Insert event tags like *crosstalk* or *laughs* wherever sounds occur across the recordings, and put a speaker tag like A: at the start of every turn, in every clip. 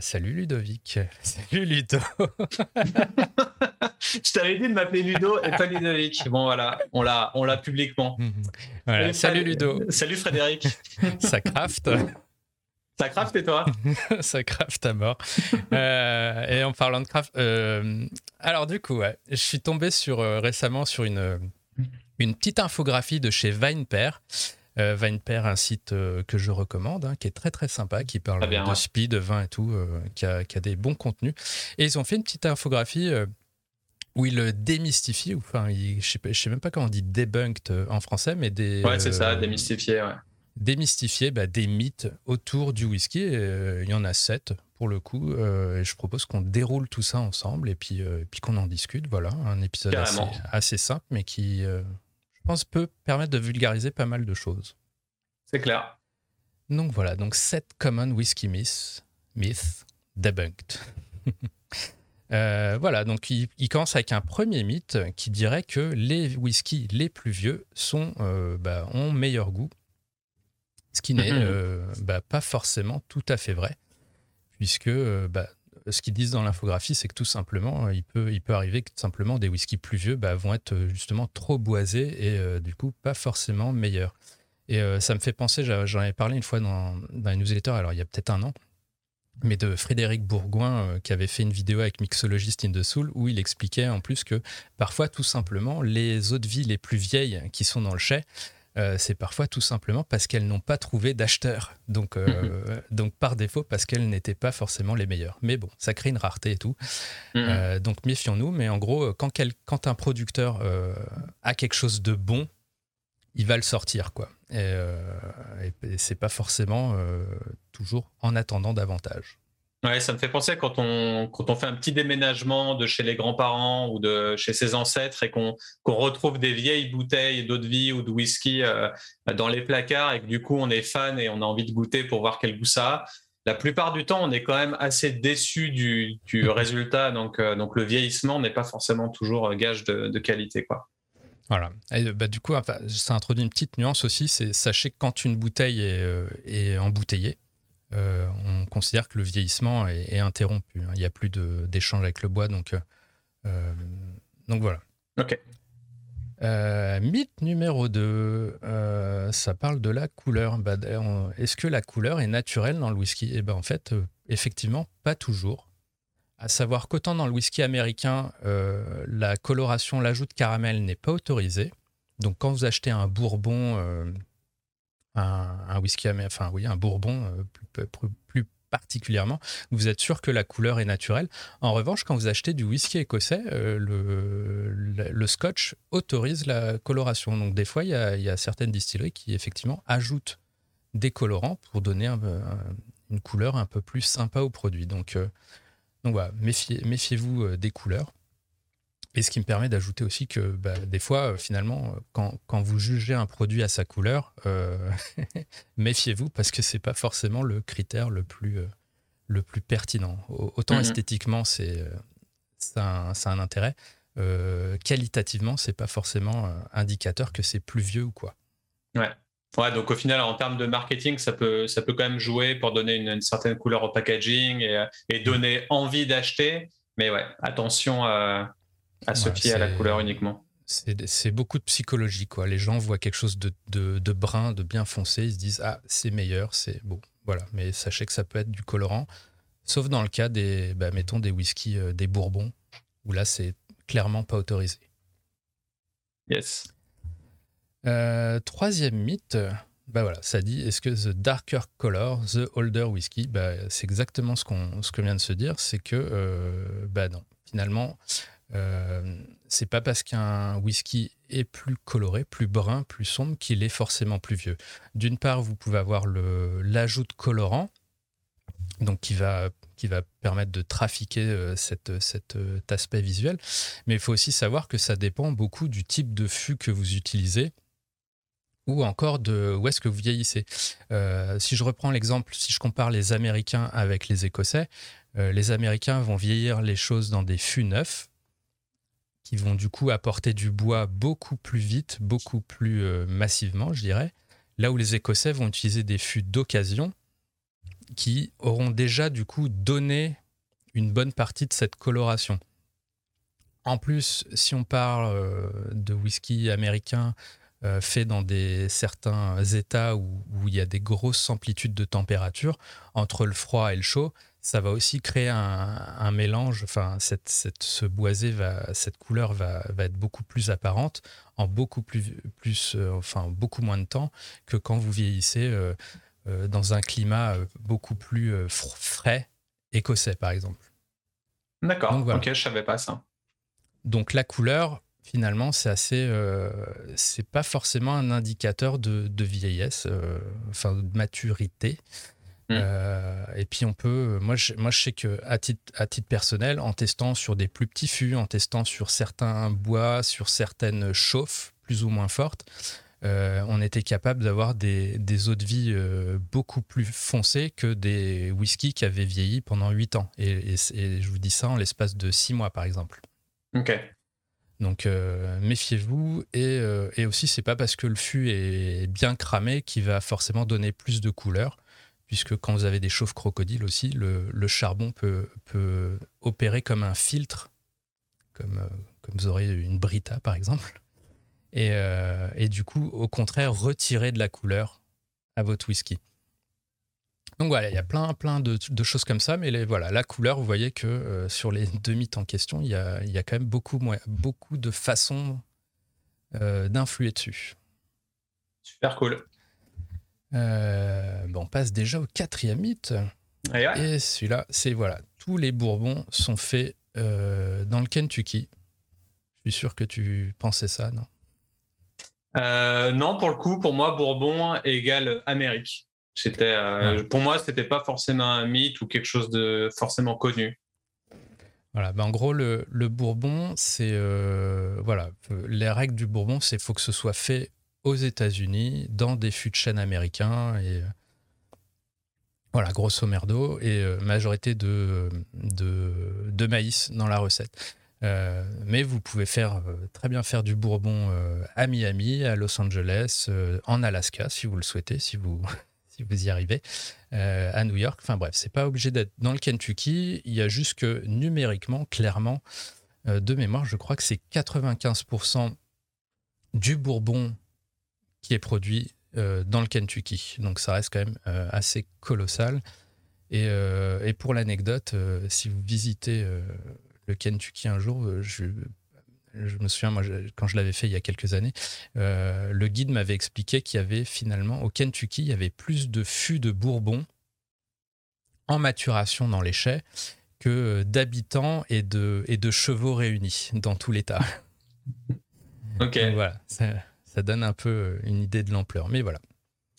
A: salut Ludovic. *laughs* Salut Ludo. *laughs*
B: je t'avais dit de m'appeler Ludo et pas Ludovic. Bon voilà, on l'a, on l'a publiquement.
A: Voilà, salut Ludo.
B: Salut Frédéric. *laughs*
A: Ça craft.
B: Ça craft et toi
A: Ça craft à mort. Euh, et en parlant de craft, euh, alors du coup, je suis tombé sur euh, récemment sur une une petite infographie de chez VinePair. Euh, VinePair, un site que je recommande, hein, qui est très très sympa, qui parle de speed, de vin et tout, qui a, qui, a, des bons contenus. Et ils ont fait une petite infographie où ils démystifient, enfin, je sais, sais même pas comment on dit debunked en français, mais des.
B: Ouais, c'est ça, démystifier, ouais
A: démystifier bah, des mythes autour du whisky. Euh, il y en a sept pour le coup. Euh, et je propose qu'on déroule tout ça ensemble et puis, euh, puis qu'on en discute. Voilà, un épisode assez, simple, mais qui, pense, peut permettre de vulgariser pas mal de choses.
B: C'est clair.
A: Donc voilà, donc sept common whisky myths, myths debunked. *laughs* voilà, donc il, commence avec un premier mythe qui dirait que les whiskies les plus vieux sont, bah, ont meilleur goût ce qui n'est mhm. euh, bah, pas forcément tout à fait vrai, puisque euh, bah, ce qu'ils disent dans l'infographie, c'est que tout simplement, il peut, il peut arriver que simplement des whiskies plus vieux bah, vont être justement trop boisés et euh, du coup pas forcément meilleurs. Et ça me fait penser, j'en avais parlé une fois dans, dans une newsletter, alors il y a peut-être un an, mais de Frédéric Bourgoin qui avait fait une vidéo avec Mixologist in the Soul où il expliquait en plus que parfois tout simplement les eaux de vie les plus vieilles qui sont dans le chai euh, c'est parfois tout simplement parce qu'elles n'ont pas trouvé d'acheteurs. Donc, euh, mhm. donc par défaut, parce qu'elles n'étaient pas forcément les meilleures. Mais bon, ça crée une rareté et tout. Mhm. Euh, donc méfions-nous. Mais en gros, quand, quand un producteur a quelque chose de bon, il va le sortir. quoi. Et, et c'est pas forcément toujours en attendant davantage.
B: Ouais, ça me fait penser quand on, quand on fait un petit déménagement de chez les grands-parents ou de chez ses ancêtres et qu'on retrouve des vieilles bouteilles d'eau de vie ou de whisky euh, dans les placards et que du coup on est fan et on a envie de goûter pour voir quel goût ça a. La plupart du temps, on est quand même assez déçu du, du *laughs* résultat. Donc, euh, donc le vieillissement n'est pas forcément toujours gage de, qualité. Quoi.
A: Voilà. Et bah, du coup, ça introduit une petite nuance aussi. C'est sachez que quand une bouteille est, euh, est embouteillée, euh, on considère que le vieillissement est, interrompu. Hein. Il n'y a plus d'échange avec le bois. Donc, euh, euh, donc voilà.
B: Ok.
A: mythe numéro 2, ça parle de la couleur. Bah, est-ce que la couleur est naturelle dans le whisky? Eh ben, en fait, effectivement, pas toujours. À savoir qu'autant dans le whisky américain, la coloration, l'ajout de caramel n'est pas autorisé. Donc quand vous achetez un bourbon un, whisky enfin oui, un bourbon euh, plus, particulièrement, vous êtes sûr que la couleur est naturelle. En revanche, quand vous achetez du whisky écossais, euh, le, scotch autorise la coloration. Donc des fois, il y a, certaines distilleries qui effectivement ajoutent des colorants pour donner une couleur un peu plus sympa au produit. Donc, euh, donc voilà, méfiez-vous des couleurs. Et ce qui me permet d'ajouter aussi que bah, des fois, euh, finalement, euh, quand, vous jugez un produit à sa couleur, euh, *laughs* méfiez-vous parce que c'est pas forcément le critère le plus, le plus pertinent. Autant mhm. esthétiquement, c'est ça, a un intérêt. qualitativement, c'est pas forcément indicateur que c'est plus vieux ou quoi.
B: Ouais. Ouais, donc au final, en termes de marketing, ça peut, ça peut quand même jouer pour donner une, certaine couleur au packaging et, et donner envie d'acheter. Mais ouais, attention à fier à la couleur uniquement.
A: C'est beaucoup de psychologie, quoi. Les gens voient quelque chose de, de, brun, de bien foncé, ils se disent ah c'est meilleur, c'est bon, voilà. Mais sachez que ça peut être du colorant, sauf dans le cas des, bah, mettons des whisky, euh, des bourbons, où là c'est clairement pas autorisé.
B: Yes.
A: Euh, troisième mythe, bah voilà, ça dit est-ce que the darker color, the older whisky, bah, c'est exactement ce qu'on ce que vient de se dire, c'est que euh, bah non, finalement c'est pas parce qu'un whisky est plus coloré, plus brun, plus sombre qu'il est forcément plus vieux. D'une part, vous pouvez avoir l'ajout de colorant, donc qui va, qui va permettre de trafiquer euh, cet euh, aspect visuel, mais il faut aussi savoir que ça dépend beaucoup du type de fût que vous utilisez ou encore de où est-ce que vous vieillissez. si je reprends l'exemple, si je compare les Américains avec les Écossais, les Américains vont vieillir les choses dans des fûts neufs, qui vont du coup apporter du bois beaucoup plus vite, beaucoup plus euh, massivement, je dirais. Là où les Écossais vont utiliser des fûts d'occasion qui auront déjà du coup donné une bonne partie de cette coloration. En plus, si on parle euh, de whisky américain euh, fait dans des, certains états où, il y a des grosses amplitudes de température, entre le froid et le chaud, ça va aussi créer un, mélange. Enfin, cette, ce boisé, va, cette couleur va, être beaucoup plus apparente en beaucoup, plus, plus, euh, enfin, beaucoup moins de temps que quand vous vieillissez dans un climat beaucoup plus frais, écossais par exemple.
B: D'accord, ok, je savais pas ça.
A: Donc la couleur, finalement, c'est assez, euh, c'est pas forcément un indicateur de, vieillesse, euh, enfin de maturité. Hmm. Euh, et puis on peut, moi je, moi je sais que à titre, à titre personnel, en testant sur des plus petits fûts, en testant sur certains bois, sur certaines chauffes plus ou moins fortes, euh, on était capable d'avoir des, eaux de vie euh, beaucoup plus foncées que des whiskies qui avaient vieilli pendant 8 ans. Et, je vous dis ça en l'espace de 6 mois, par exemple.
B: Ok.
A: Donc euh, méfiez-vous. Et, et, aussi, c'est pas parce que le fût est bien cramé qu'il va forcément donner plus de couleur. Puisque quand vous avez des chauves crocodiles aussi, le, charbon peut, opérer comme un filtre, comme, comme vous aurez une Brita par exemple. Euh, et, du coup, au contraire, retirer de la couleur à votre whisky. Donc voilà, il y a plein, plein de, choses comme ça, mais voilà, la couleur, vous voyez que euh, sur les deux mythes en question, il y a, y a, quand même beaucoup, beaucoup de façons euh, d'influer dessus.
B: Super cool.
A: Bon, on passe déjà au quatrième mythe. Et, celui-là, c'est voilà, tous les bourbons sont faits dans le Kentucky. Je suis sûr que tu pensais ça, non?
B: Euh, non, pour le coup, pour moi, Bourbon égale Amérique. C'était, euh, pour moi, c'était pas forcément un mythe ou quelque chose de forcément connu.
A: Voilà, ben en gros, le, Bourbon, c'est euh, voilà, les règles du Bourbon, c'est faut que ce soit fait aux États-Unis, dans des fûts de chêne américains et voilà, grosso merdo, et majorité de, de maïs dans la recette. Euh, mais vous pouvez faire, euh, très bien faire du bourbon euh, à Miami, à Los Angeles, en Alaska, si vous le souhaitez, si vous, *laughs* si vous y arrivez, à New York. Enfin bref, c'est pas obligé d'être dans le Kentucky. Il y a juste que numériquement, clairement, de mémoire, je crois que c'est 95% du bourbon qui est produit dans le Kentucky. Donc ça reste quand même assez colossal. Et, et pour l'anecdote, si vous visitez le Kentucky un jour. Euh, je, me souviens, moi, quand je l'avais fait il y a quelques années, euh, le guide m'avait expliqué qu'il y avait finalement, au Kentucky, il y avait plus de fûts de Bourbon en maturation dans les chais que d'habitants et de, et de chevaux réunis dans tout l'État.
B: Ok.
A: voilà, ça, donne un peu une idée de l'ampleur. Mais voilà.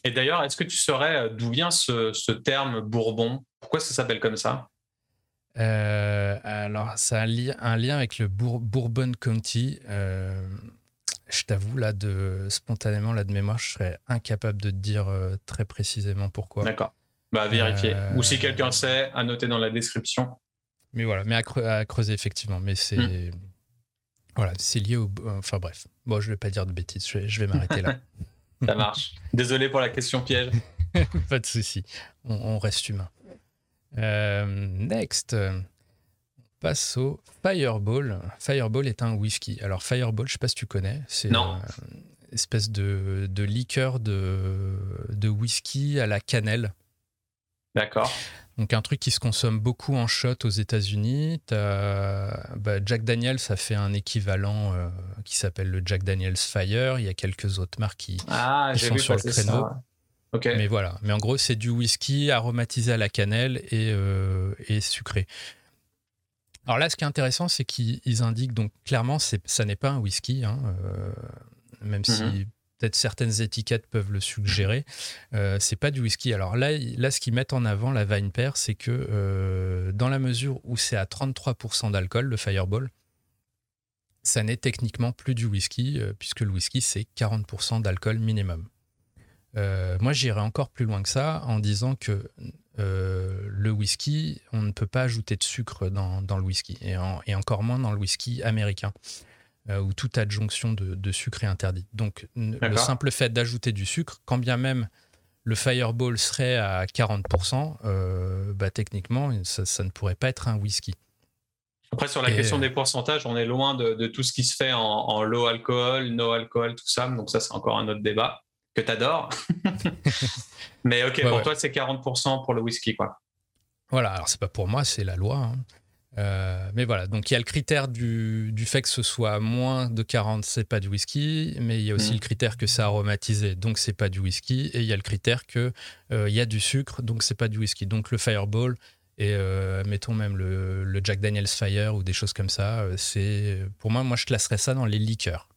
B: Et d'ailleurs, est-ce que tu saurais euh, d'où vient ce, ce terme Bourbon? Pourquoi ça s'appelle comme ça?
A: Euh, alors, ça a un, lien avec le Bourbon County. Euh, je t'avoue, là, de, spontanément, là, de mémoire, je serais incapable de te dire euh, très précisément pourquoi.
B: D'accord. Bah, vérifier. Ou si quelqu'un sait, à noter dans la description.
A: Mais voilà, mais à, creuser, effectivement. Mais c'est. Hmm. Voilà, c'est lié au. Enfin, bref. Bon, je vais pas dire de bêtises, je vais, m'arrêter là. *laughs* *laughs*
B: Ça marche. Désolé pour la question piège. *laughs*
A: pas de souci. on reste humain. Euh, next, on passe au Fireball. Fireball est un whisky. Alors Fireball, je sais pas si tu connais. C'est une espèce de, de liqueur de, de whisky à la cannelle.
B: D'accord.
A: Donc un truc qui se consomme beaucoup en shot aux États-Unis. Bah, Jack Daniels a fait un équivalent euh, qui s'appelle le Jack Daniels Fire. Il y a quelques autres marques qui,
B: ah, sont sur le créneau.
A: Mais voilà. Mais en gros, c'est du whisky aromatisé à la cannelle et, euh, sucré. Alors là, ce qui est intéressant, c'est qu'ils indiquent donc clairement, ça n'est pas un whisky, hein, euh, même si mhm. Peut-être certaines étiquettes peuvent le suggérer. Euh, c'est pas du whisky. Alors là, là ce qu'ils mettent en avant, la Vine Pair, c'est que euh, dans la mesure où c'est à 33% d'alcool, le Fireball, ça n'est techniquement plus du whisky, puisque le whisky, c'est 40% d'alcool minimum. Euh, moi, j'irais encore plus loin que ça en disant que euh, le whisky, on ne peut pas ajouter de sucre dans, le whisky, et, encore moins dans le whisky américain, euh, où toute adjonction de, sucre est interdite. Donc, le simple fait d'ajouter du sucre, quand bien même le Fireball serait à 40%, euh, bah, techniquement, ça, ne pourrait pas être un whisky.
B: Après, sur la question des pourcentages, on est loin de, tout ce qui se fait en, low alcool, no alcool, tout ça. Donc, ça, c'est encore un autre débat que tu adores. *laughs* Mais ok, pour toi, c'est 40% pour le whisky, quoi.
A: Voilà, alors c'est pas pour moi, c'est la loi. Hein. Euh, mais voilà, donc il y a le critère du, fait que ce soit moins de 40, c'est pas du whisky, mais il y a aussi mm. le critère que c'est aromatisé, donc c'est pas du whisky, et il y a le critère que euh, il y a du sucre, donc c'est pas du whisky. Donc le Fireball et euh, mettons même le, Jack Daniel's Fire ou des choses comme ça, c'est pour moi, moi je classerais ça dans les liqueurs,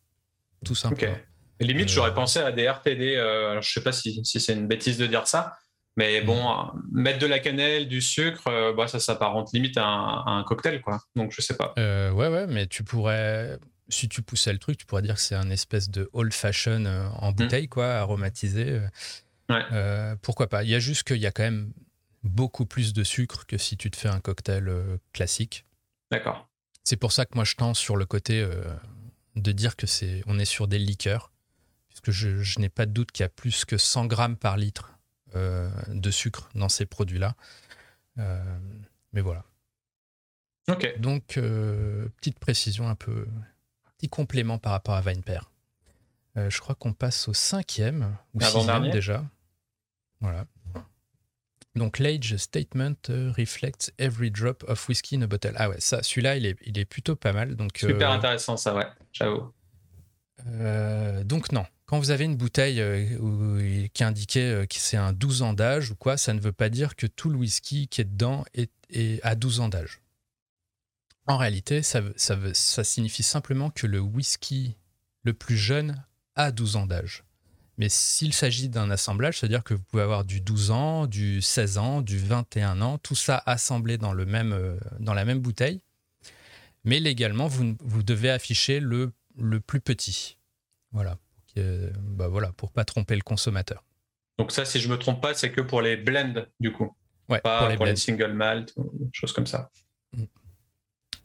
A: tout simplement.
B: Limite, j'aurais pensé à des RTD. je sais pas si, si c'est une bêtise de dire ça, mais bon, mettre de la cannelle, du sucre, euh, bah, ça s'apparente limite à un, cocktail, quoi. Donc je sais pas.
A: Euh, ouais, ouais, mais tu pourrais, si tu poussais le truc, tu pourrais dire que c'est un espèce de old fashion euh, en mm. bouteille, quoi, aromatisé. Ouais. pourquoi pas Il y a juste qu'il y a quand même beaucoup plus de sucre que si tu te fais un cocktail classique.
B: D'accord.
A: C'est pour ça que moi je tends sur le côté de dire que c'est, on est sur des liqueurs, puisque je, je n'ai pas de doute qu'il y a plus que 100 grammes par litre de sucre dans ces produits-là. Euh, mais voilà.
B: Ok.
A: Donc, euh, petite précision un peu, petit complément par rapport à Vinepair. je crois qu'on passe au cinquième ou sixième déjà. Voilà. Donc l'age statement reflects every drop of whiskey in a bottle. Ah ouais, ça, celui-là, il est, il est plutôt pas mal. Donc,
B: Super intéressant ça, ouais, j'avoue.
A: donc non, quand vous avez une bouteille euh, qui indiquait euh, que c'est un 12 ans d'âge ou quoi, ça ne veut pas dire que tout le whisky qui est dedans est, à 12 ans d'âge. En réalité, ça, signifie simplement que le whisky le plus jeune a 12 ans d'âge. Mais s'il s'agit d'un assemblage, c'est-à-dire que vous pouvez avoir du 12 ans, du 16 ans, du 21 ans, tout ça assemblé dans, le même, euh, dans la même bouteille. Mais légalement, vous, vous devez afficher le, le plus petit. Voilà bah voilà, pour pas tromper le consommateur.
B: Donc ça, si je me trompe pas, c'est que pour les blends du coup,
A: ouais,
B: pas pour les, single malt, choses comme ça.
A: Mm.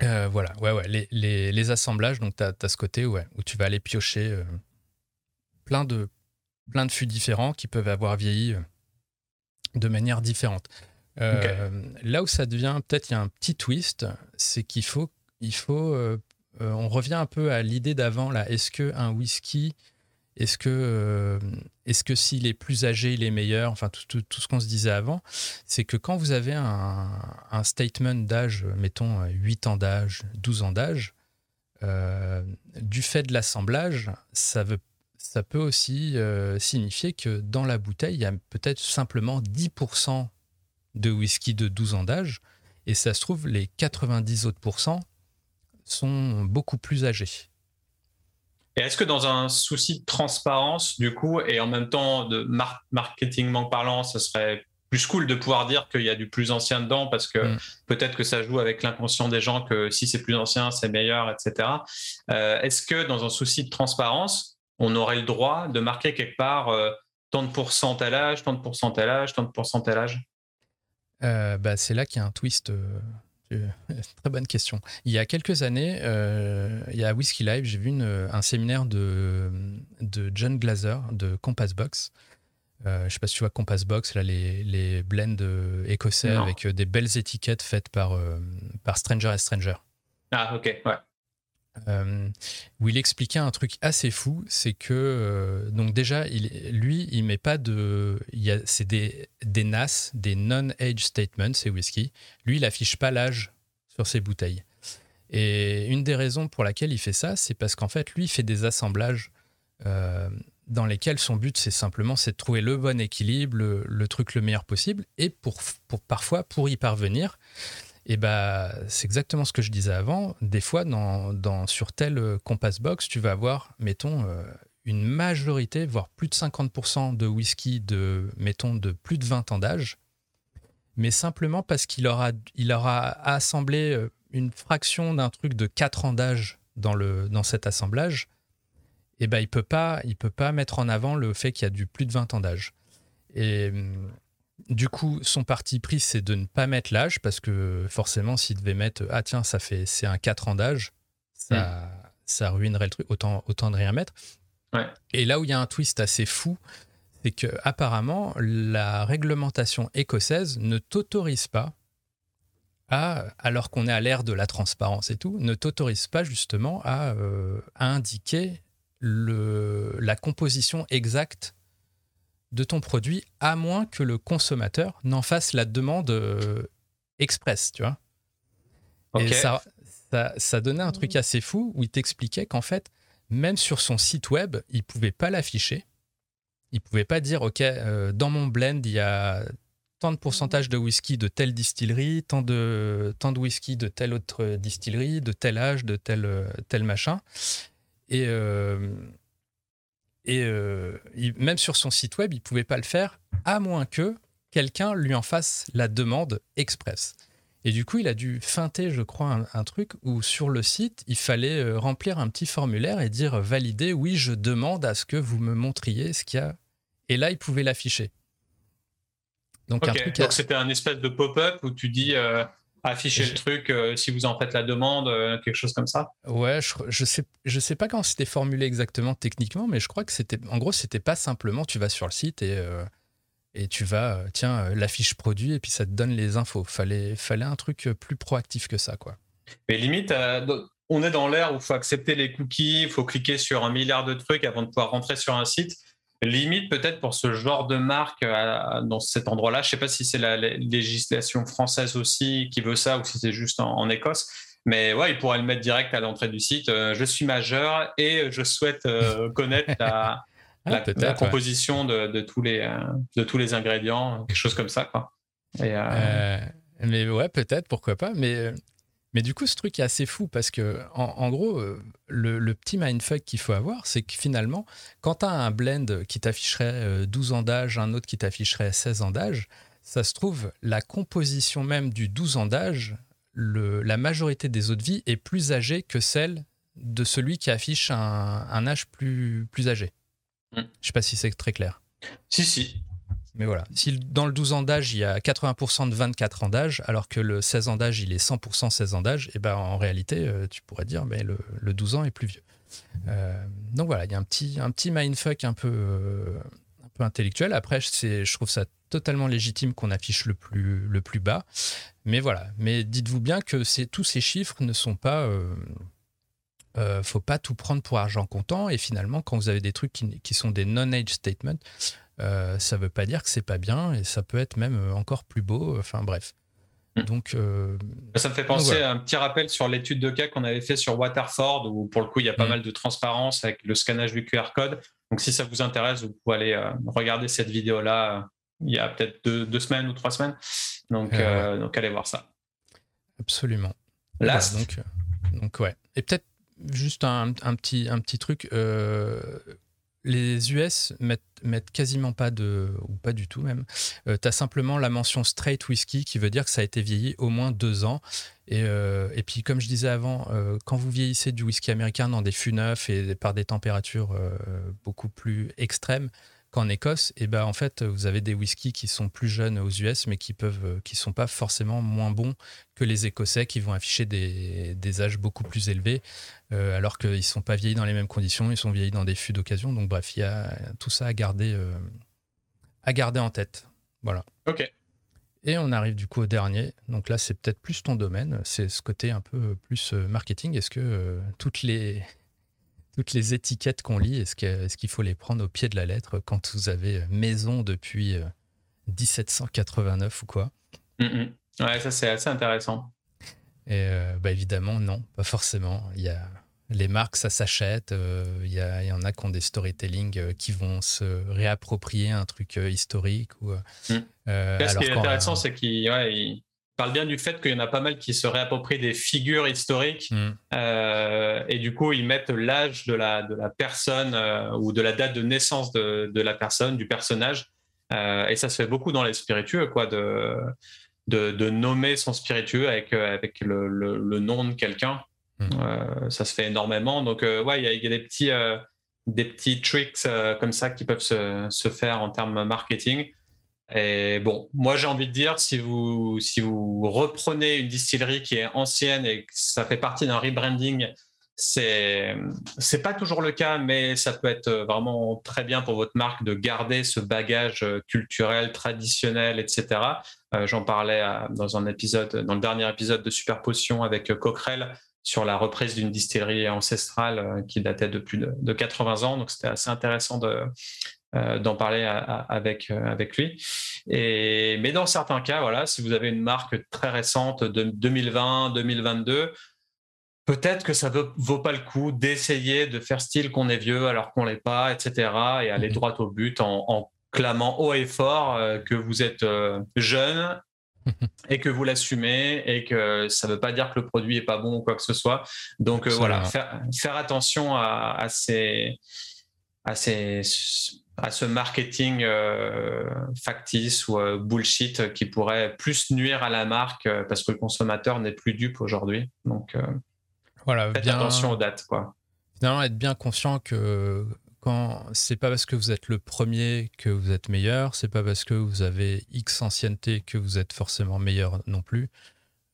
A: Euh, voilà, ouais, ouais, les, les, les assemblages, donc tu as, ce côté ouais, où tu vas aller piocher euh, plein, de, plein de fûts différents qui peuvent avoir vieilli euh, de manière différente. Là où ça devient, peut-être il y a un petit twist, c'est qu'il faut, il faut on revient un peu à l'idée d'avant là. Est-ce que un whisky est-ce que, euh, est que s'il est plus âgé, il est meilleur? Enfin, tout, ce qu'on se disait avant, c'est que quand vous avez un, statement d'âge, mettons 8 ans d'âge, 12 ans d'âge, euh, du fait de l'assemblage, ça peut aussi euh, signifier que dans la bouteille, il y a peut-être simplement 10% de whisky de 12 ans d'âge, et ça se trouve, les 90 autres pourcents sont beaucoup plus âgés.
B: Et est-ce que dans un souci de transparence, du coup, et en même temps de marketingment parlant, ce serait plus cool de pouvoir dire qu'il y a du plus ancien dedans parce que mm. peut-être que ça joue avec l'inconscient des gens que si c'est plus ancien, c'est meilleur, etc. Euh, est-ce que dans un souci de transparence, on aurait le droit de marquer quelque part euh, tant de pourcent à l'âge, tant de pourcent à l'âge, tant de pourcent à l'âge
A: bah, C'est là qu'il y a un twist euh, *laughs* Très bonne question. Il y a quelques années, euh, il y a Whisky Live, j'ai vu un séminaire de, de John Glazer de Compass Box. Euh, je ne sais pas si tu vois Compass Box, là, les, les blends écossais avec des belles étiquettes faites par, euh, par Stranger et Stranger.
B: Ah, ok, ouais.
A: Euh, où il expliquait un truc assez fou, c'est que euh, donc déjà, il, lui, il met pas de, c'est des, des NAS, des non-age statements, c'est whisky. Lui, il affiche pas l'âge sur ses bouteilles. Et une des raisons pour laquelle il fait ça, c'est parce qu'en fait, lui, il fait des assemblages euh, dans lesquels son but, c'est simplement c'est de trouver le bon équilibre, le, le, truc le meilleur possible, et pour, pour parfois, pour y parvenir, et bah, c'est exactement ce que je disais avant. Des fois, sur tel euh, Compass Box, tu vas avoir, mettons, euh, une majorité, voire plus de 50% de whisky de, mettons, de plus de 20 ans d'âge, mais simplement parce qu'il aura, assemblé euh, une fraction d'un truc de 4 ans d'âge dans, cet assemblage, et ben il peut peut pas mettre en avant le fait qu'il y a du plus de 20 ans d'âge. Et hum, du coup, son parti pris, c'est de ne pas mettre l'âge, parce que forcément, s'il devait mettre Ah, tiens, ça fait c'est un 4 ans d'âge, ça, mm. ça ruinerait le truc, autant, autant de rien mettre. Et là où il y a un twist assez fou, c'est que apparemment la réglementation écossaise ne t'autorise pas à, alors qu'on est à l'ère de la transparence et tout, ne t'autorise pas justement à, euh, indiquer le, la composition exacte de ton produit, à moins que le consommateur n'en fasse la demande euh, express, tu vois. Et ça, ça, donnait un truc assez fou où il t'expliquait qu'en fait, même sur son site web, il pouvait pas l'afficher. Il pouvait pas dire, OK, euh, dans mon blend, il y a tant de pourcentage de whisky de telle distillerie, tant de, tant de whisky de telle autre distillerie, de tel âge, de tel, tel machin. Et, euh, et euh, même sur son site web, il pouvait pas le faire, à moins que quelqu'un lui en fasse la demande express. Et du coup, il a dû feinter, je crois, un, truc où sur le site, il fallait euh, remplir un petit formulaire et dire valider, oui, je demande à ce que vous me montriez ce qu'il y a. Et là, il pouvait l'afficher.
B: Donc, Donc c'était un espèce de pop-up où tu dis euh, afficher le truc euh, si vous en faites la demande, quelque chose comme ça.
A: Ouais, je, je sais, je sais pas quand c'était formulé exactement techniquement, mais je crois que c'était, en gros, c'était pas simplement tu vas sur le site et et tu vas, euh, tiens, euh, l'affiche produit et puis ça te donne les infos. Fallait, fallait un truc euh, plus proactif que ça, quoi.
B: Mais limite, on est dans l'ère où il faut accepter les cookies, il faut cliquer sur un milliard de trucs avant de pouvoir rentrer sur un site. Limite, peut-être pour ce genre de marque dans cet endroit-là, je ne sais pas si c'est la législation française aussi qui veut ça ou si c'est juste en, Écosse. Mais ouais, il pourrait le mettre direct à l'entrée du site. je suis majeur et je souhaite *laughs* connaître la, la, composition de, tous les, euh, de tous les ingrédients, quelque chose comme ça. Quoi.
A: Euh, euh, mais ouais, peut-être, pourquoi pas. Mais, mais du coup, ce truc est assez fou parce que, en, gros, le, petit mindfuck qu'il faut avoir, c'est que finalement, quand tu as un blend qui t'afficherait 12 ans d'âge, un autre qui t'afficherait 16 ans d'âge, ça se trouve, la composition même du 12 ans d'âge, la majorité des eaux de vie est plus âgée que celle de celui qui affiche un, un âge plus, plus âgé. Mm. Je sais pas si c'est très clair.
B: Si, si.
A: Mais voilà. Si dans le 12 ans d'âge, il y a 80% de 24 ans d'âge, alors que le 16 ans d'âge, il est 100% 16 ans d'âge, et eh ben en réalité, euh, tu pourrais dire mais le, le 12 ans est plus vieux. Euh, donc voilà, il y a un petit, un petit mindfuck un peu, euh, un peu intellectuel. Après, je trouve ça totalement légitime qu'on affiche le plus, le plus bas. Mais voilà. Mais dites-vous bien que tous ces chiffres ne sont pas euh, faut pas tout prendre pour argent comptant. Et finalement, quand vous avez des trucs qui, sont des non-age statements, euh, ça veut pas dire que c'est pas bien et ça peut être même euh, encore plus beau. Enfin bref.
B: Hmm. Donc, euh, ça me fait penser à un petit rappel sur l'étude de cas qu'on avait fait sur Waterford, où pour le coup il y a pas hmm. mal de transparence avec le scannage du QR code. Donc si ça vous intéresse, vous pouvez aller regarder cette vidéo-là il y a peut-être deux, semaines ou trois semaines. Donc, donc allez voir ça.
A: Absolument.
B: Last.
A: donc, donc ouais. Et peut-être juste un, petit, un petit truc. Euh, les US mettent, quasiment pas de, ou pas du tout même. Euh, tu as simplement la mention straight whisky qui veut dire que ça a été vieilli au moins deux ans. Et, euh, et puis, comme je disais avant, quand vous vieillissez du whisky américain dans des fûts neufs et par des températures beaucoup plus extrêmes, qu'en Écosse, et eh ben en fait, vous avez des whiskies qui sont plus jeunes aux US, mais qui peuvent, euh, qui sont pas forcément moins bons que les Écossais, qui vont afficher des, des âges beaucoup plus élevés, euh, alors qu'ils sont pas vieillis dans les mêmes conditions, ils sont vieillis dans des fûts d'occasion. Donc bref, il y a tout ça à garder, euh, à garder en tête. Voilà.
B: Ok.
A: Et on arrive du coup au dernier. Donc là, c'est peut-être plus ton domaine. C'est ce côté un peu plus marketing. Est-ce que toutes les toutes les étiquettes qu'on lit, est-ce qu'il faut les prendre au pied de la lettre quand vous avez maison depuis 1789 euh, ou quoi?
B: Mm-hmm. Ouais, ça c'est assez intéressant.
A: Et euh, bah évidemment, non, pas forcément. Il y a les marques, ça s'achète. Euh, il, y y, en a qui ont des storytelling qui vont se réapproprier un truc historique. Ou, mm.
B: ce qui est intéressant, c'est qu'ils parle bien du fait qu'il y en a pas mal qui se réapproprient des figures historiques mm. euh, et du coup ils mettent l'âge de la, de la personne euh, ou de la date de naissance de, de la personne, du personnage. Euh, et ça se fait beaucoup dans les spiritueux, quoi, de, de, de nommer son spiritueux avec, avec le, le, nom de quelqu'un. Mm. ça se fait énormément. Donc ouais, il y, y, a des petits, des petits tricks comme ça qui peuvent se, se faire en termes marketing. Et bon, moi j'ai envie de dire, si vous, si vous reprenez une distillerie qui est ancienne et que ça fait partie d'un rebranding c'est c'est pas toujours le cas, mais ça peut être vraiment très bien pour votre marque de garder ce bagage culturel, traditionnel, etc. J'en parlais dans un épisode, dans le dernier épisode de Super Potion avec Coquerel sur la reprise d'une distillerie ancestrale qui datait de plus de 80 ans. Donc c'était assez intéressant de, euh, d'en parler avec, euh, avec lui. Et, mais dans certains cas, voilà, si vous avez une marque très récente de 2020, 2022, peut-être que ça ne vaut pas le coup d'essayer de faire style qu'on est vieux alors qu'on l'est pas, etc. et aller mhm. droit au but en, clamant haut et fort euh, que vous êtes jeune *laughs* et que vous l'assumez et que ça ne veut pas dire que le produit est pas bon ou quoi que ce soit. Donc voilà, faire, faire attention à, à ces, à ces à ce marketing euh, factice ou euh, bullshit qui pourrait plus nuire à la marque euh, parce que le consommateur n'est plus dupe aujourd'hui. Donc, voilà, faites attention aux dates. Quoi.
A: Finalement, être bien conscient que quand c'est pas parce que vous êtes le premier que vous êtes meilleur, c'est pas parce que vous avez X ancienneté que vous êtes forcément meilleur non plus.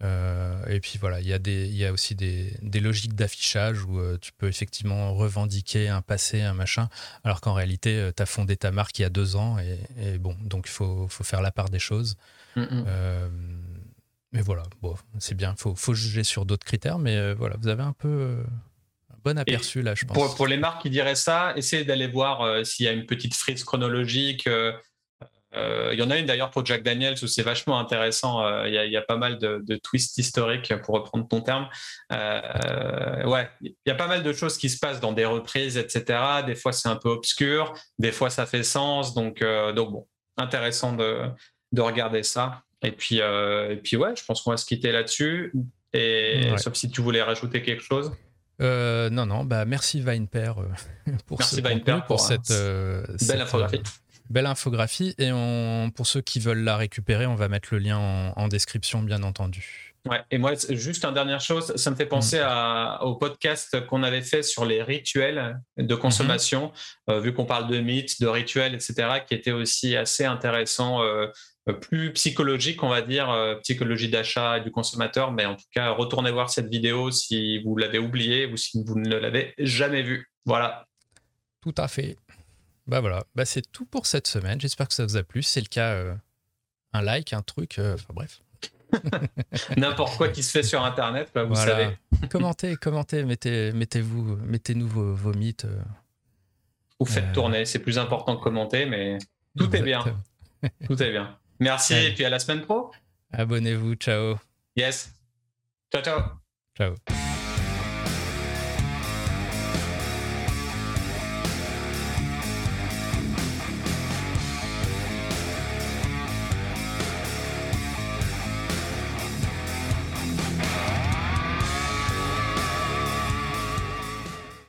A: Euh, et puis voilà, il y, a des, il y a aussi des, des logiques d'affichage où euh, tu peux effectivement revendiquer un passé, un machin, alors qu'en réalité, euh, tu as fondé ta marque il y a deux ans et, bon, donc il faut, faut, faire la part des choses. Mm, mm. mais voilà, bon, c'est bien, il faut, faut, juger sur d'autres critères, mais voilà, vous avez un peu un bon aperçu là, je pense.
B: Pour, pour, les marques qui diraient ça, essayez d'aller voir s'il y a une petite frise chronologique euh, il y en a une d'ailleurs pour Jack Daniels où c'est vachement intéressant. Euh, il y, a pas mal de, twists historiques, pour reprendre ton terme. Euh, ouais, il y a pas mal de choses qui se passent dans des reprises, etc. Des fois, c'est un peu obscur, des fois, ça fait sens. Donc, donc bon, intéressant de, de regarder ça. Et puis, et puis ouais, je pense qu'on va se quitter là-dessus. Et sauf si tu voulais rajouter quelque chose.
A: non, non, bah merci Vinepair *laughs* pour,
B: merci
A: pour,
B: pour
A: cette,
B: belle infographie.
A: Belle infographie. Et pour ceux qui veulent la récupérer, on va mettre le lien en, description, bien entendu.
B: Ouais, et moi, juste une dernière chose, ça me fait penser mm. au podcast qu'on avait fait sur les rituels de consommation, mm-hmm. euh, vu qu'on parle de mythes, de rituels, etc., qui était aussi assez intéressant, euh, plus psychologique, on va dire, euh, psychologie d'achat et du consommateur. Mais en tout cas, retournez voir cette vidéo si vous l'avez oubliée ou si vous ne l'avez jamais vue. Voilà.
A: Tout à fait. Bah voilà, bah c'est tout pour cette semaine. J'espère que ça vous a plu. C'est le cas, euh, un like, un truc, euh, enfin bref. *laughs*
B: N'importe quoi qui se fait sur Internet, vous savez. *laughs*
A: commentez, commentez, mettez, mettez-vous, mettez-nous vos, mythes. Euh.
B: Ou faites tourner, c'est plus important que commenter, mais tout est bien. *laughs* tout est bien. Merci et puis à la semaine pro.
A: Abonnez-vous, ciao.
B: Yes. Ciao, ciao.
A: Ciao.